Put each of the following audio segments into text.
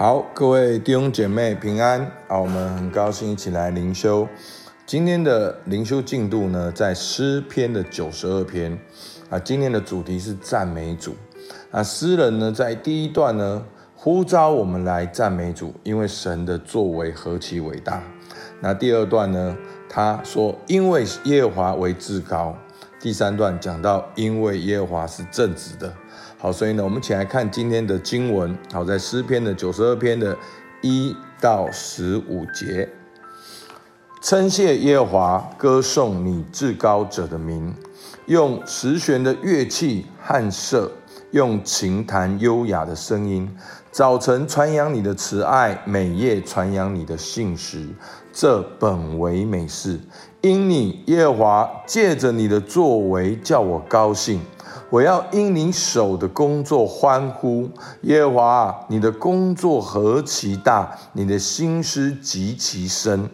好，各位弟兄姐妹平安。啊，我们很高兴一起来灵修。今天的灵修进度呢，在诗篇的九十二篇啊。今天的主题是赞美主啊。诗人呢，在第一段呢，呼召我们来赞美主，因为神的作为何其伟大。那第二段呢，他说，因为耶和华为至高。第三段讲到，因为耶和华是正直的。好，所以呢，我们起来看今天的经文。好，在诗篇的九十二篇的一到十五节，称谢耶和华，歌颂你至高者的名，用十弦的乐器和瑟，用琴弹优雅的声音。早晨传扬你的慈爱，每夜传扬你的信实，这本为美事。因你耶和华借着你的作为叫我高兴。我要因你手的工作欢呼，耶和华，你的工作何其大，你的心思极其深。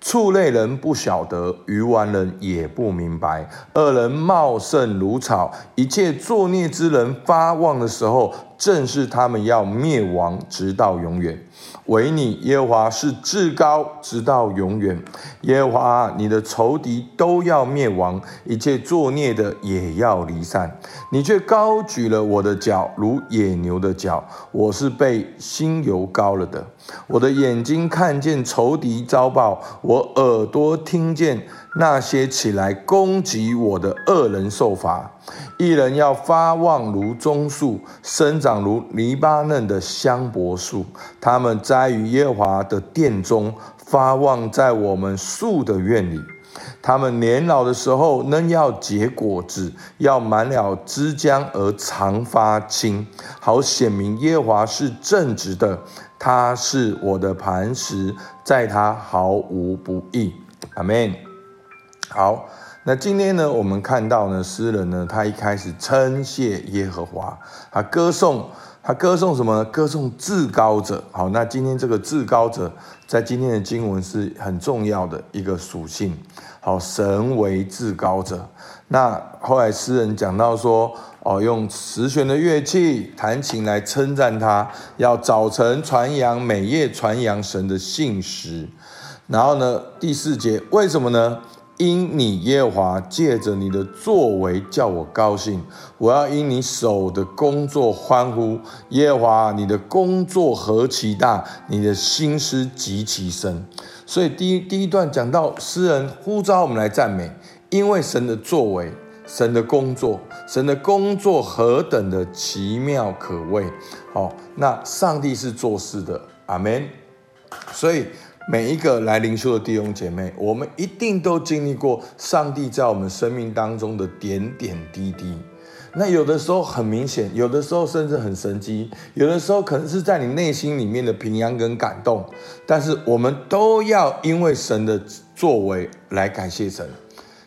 畜类人不晓得，鱼丸人也不明白。二人茂盛如草，一切作孽之人发旺的时候，正是他们要灭亡，直到永远。唯你耶和华是至高，直到永远。耶和华，你的仇敌都要灭亡，一切作孽的也要离散。你却高举了我的脚，如野牛的脚。我是被心油膏了的。我的眼睛看见仇敌遭报。我耳朵听见那些起来攻击我的恶人受罚，一人要发旺如棕树，生长如黎巴嫩的香柏树。他们栽于耶和华的殿中，发旺在我们树的院里。他们年老的时候，仍要结果子，要满了枝浆而常发青，好显明耶和华是正直的。他是我的磐石，在他毫无不义。阿门。好，那今天呢，我们看到呢，诗人呢，他一开始称谢耶和华，他歌颂，他歌颂什么呢？歌颂至高者。好，那今天这个至高者，在今天的经文是很重要的一个属性。好，神为至高者。那后来诗人讲到说。哦，用十弦的乐器弹琴来称赞他，要早晨传扬，每夜传扬神的信实。然后呢，第四节为什么呢？因你耶和华借着你的作为叫我高兴，我要因你手的工作欢呼。耶和华，你的工作何其大，你的心思极其深。所以第一第一段讲到诗人呼召我们来赞美，因为神的作为。神的工作，神的工作何等的奇妙可畏！好，那上帝是做事的，阿门。所以每一个来灵修的弟兄姐妹，我们一定都经历过上帝在我们生命当中的点点滴滴。那有的时候很明显，有的时候甚至很神迹，有的时候可能是在你内心里面的平安跟感动。但是我们都要因为神的作为来感谢神。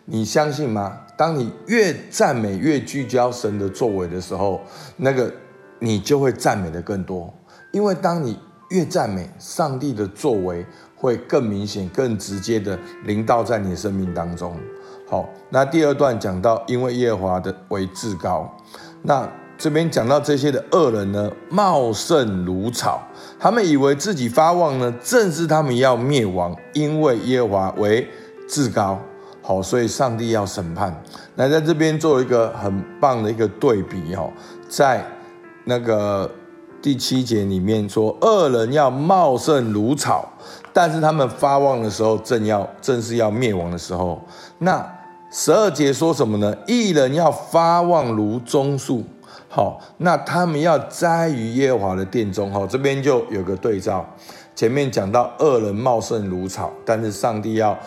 你相信吗？当你越赞美、越聚焦神的作为的时候，那个你就会赞美的更多。因为当你越赞美，上帝的作为会更明显、更直接的临到在你的生命当中。好，那第二段讲到，因为耶和华的为至高。那这边讲到这些的恶人呢，茂盛如草，他们以为自己发旺呢，正是他们要灭亡，因为耶和华为至高。好，所以上帝要审判。那在这边做一个很棒的一个对比哦，在那个第七节里面说，恶人要茂盛如草，但是他们发旺的时候，正要正是要灭亡的时候。那十二节说什么呢？义人要发旺如棕树。好，那他们要栽于耶和华的殿中。好，这边就有个对照。前面讲到恶人茂盛如草，但是上帝要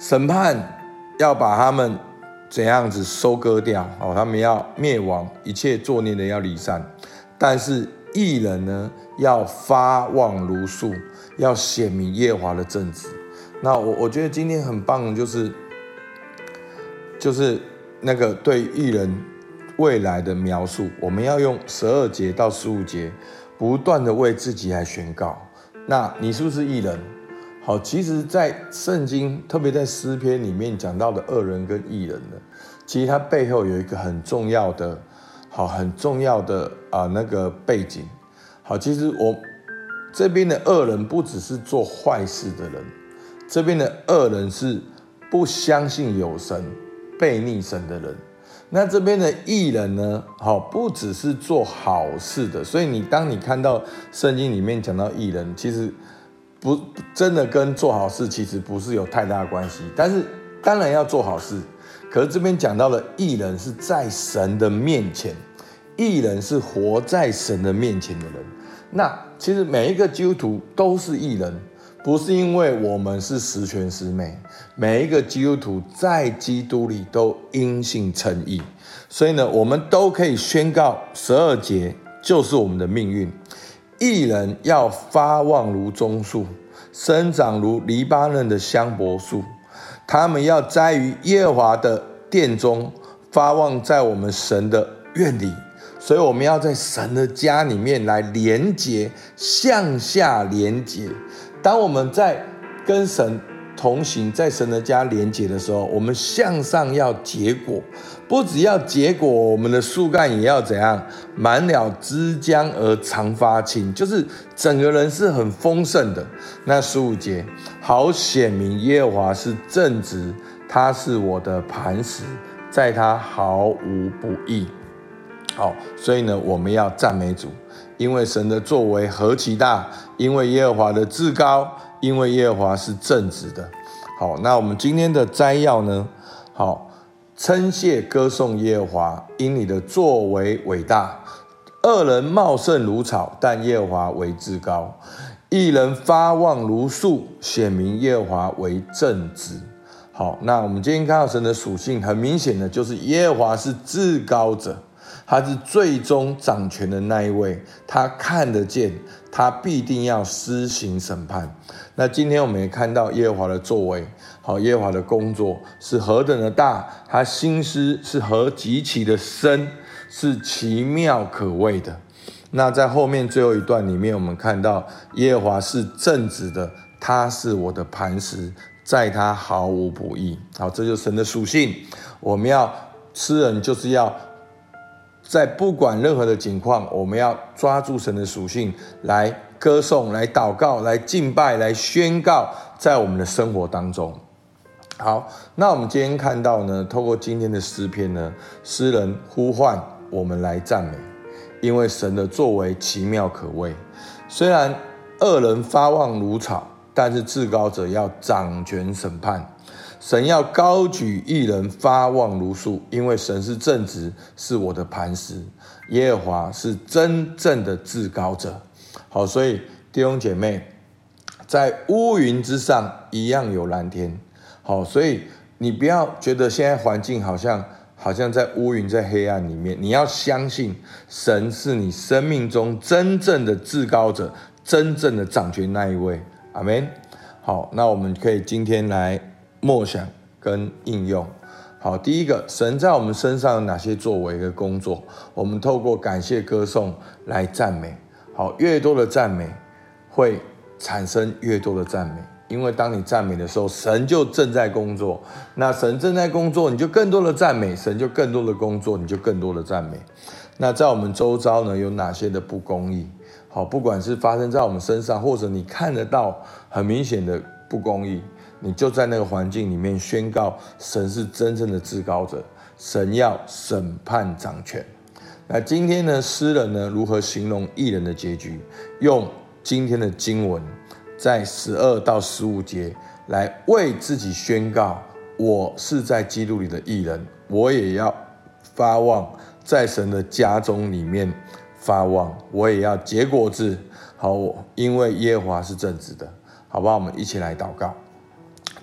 审判。要把他们怎样子收割掉？好，他们要灭亡，一切作孽的要离散。但是义人呢，要发旺如树，要显明耶华的正直。那我我觉得今天很棒的就是，就是那个对义人未来的描述，我们要用十二节到十五节，不断的为自己来宣告。那你是不是义人？好，其实，在圣经，特别在诗篇里面讲到的恶人跟义人呢，其实它背后有一个很重要的，好，很重要的啊那个背景。好，其实我这边的恶人不只是做坏事的人，这边的恶人是不相信有神、背逆神的人。那这边的义人呢？好，不只是做好事的。所以你当你看到圣经里面讲到义人，其实不真的跟做好事其实不是有太大关系。但是当然要做好事，可是这边讲到的义人是在神的面前，义人是活在神的面前的人。那其实每一个基督徒都是义人。不是因为我们是十全十美，每一个基督徒在基督里都因信称义，所以呢，我们都可以宣告十二节就是我们的命运。义人要发旺如棕树，生长如黎巴嫩的香柏树，他们要栽于耶和华的殿中，发旺在我们神的院里。所以我们要在神的家里面来连接，向下连接。当我们在跟神同行，在神的家连结的时候，我们向上要结果，不只要结果，我们的树干也要怎样？满了枝江而常发青，就是整个人是很丰盛的。那十五节，好显明耶和华是正直，他是我的磐石，在他毫无不义。好，所以呢，我们要赞美主。因为神的作为何其大，因为耶和华的至高，因为耶和华是正直的。好，那我们今天的摘要呢？好，称谢歌颂耶和华，因你的作为伟大。恶人茂盛如草，但耶和华为至高；一人发旺如树，显明耶和华为正直。好，那我们今天看到神的属性，很明显的就是耶和华是至高者。他是最终掌权的那一位，他看得见，他必定要施行审判。那今天我们也看到耶和华的作为，好，耶和华的工作是何等的大，他心思是何极其的深，是奇妙可畏的。那在后面最后一段里面，我们看到耶和华是正直的，他是我的磐石，在他毫无不义。好，这就是神的属性。我们要诗人就是要。在不管任何的情况，我们要抓住神的属性来歌颂、来祷告、来敬拜、来宣告，在我们的生活当中。好，那我们今天看到呢，透过今天的诗篇呢，诗人呼唤我们来赞美，因为神的作为奇妙可畏。虽然恶人发旺如草，但是至高者要掌权审判。神要高举一人，发旺如树，因为神是正直，是我的磐石。耶和华是真正的至高者。好，所以弟兄姐妹，在乌云之上一样有蓝天。好，所以你不要觉得现在环境好像好像在乌云在黑暗里面，你要相信神是你生命中真正的至高者，真正的掌权那一位。阿门。好，那我们可以今天来。默想跟应用，好，第一个，神在我们身上有哪些作为的工作？我们透过感谢歌颂来赞美，好，越多的赞美会产生越多的赞美，因为当你赞美的时候，神就正在工作。那神正在工作，你就更多的赞美，神就更多的工作，你就更多的赞美。那在我们周遭呢，有哪些的不公义？好，不管是发生在我们身上，或者你看得到很明显的不公义。你就在那个环境里面宣告，神是真正的至高者，神要审判掌权。那今天呢，诗人呢如何形容义人的结局？用今天的经文，在十二到十五节来为自己宣告：我是在基督里的义人，我也要发旺在神的家中里面发旺，我也要结果子。好，因为耶和华是正直的，好不好？我们一起来祷告。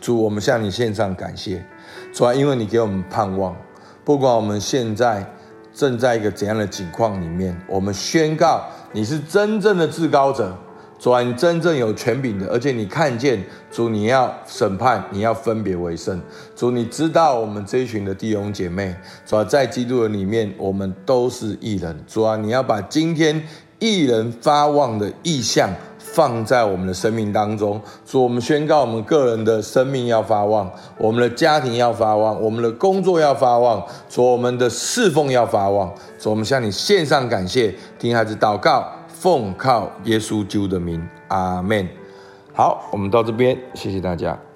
主，我们向你献上感谢，主啊，因为你给我们盼望，不管我们现在正在一个怎样的境况里面，我们宣告你是真正的至高者，主啊，你真正有权柄的，而且你看见主，你要审判，你要分别为圣，主，你知道我们这一群的弟兄姐妹，主啊，在基督的里面，我们都是义人，主啊，你要把今天义人发旺的异象。放在我们的生命当中，主，我们宣告我们个人的生命要发旺，我们的家庭要发旺，我们的工作要发旺，主，我们的侍奉要发旺。主，我们向你献上感谢，听孩子祷告，奉靠耶稣救的名，阿门。好，我们到这边，谢谢大家。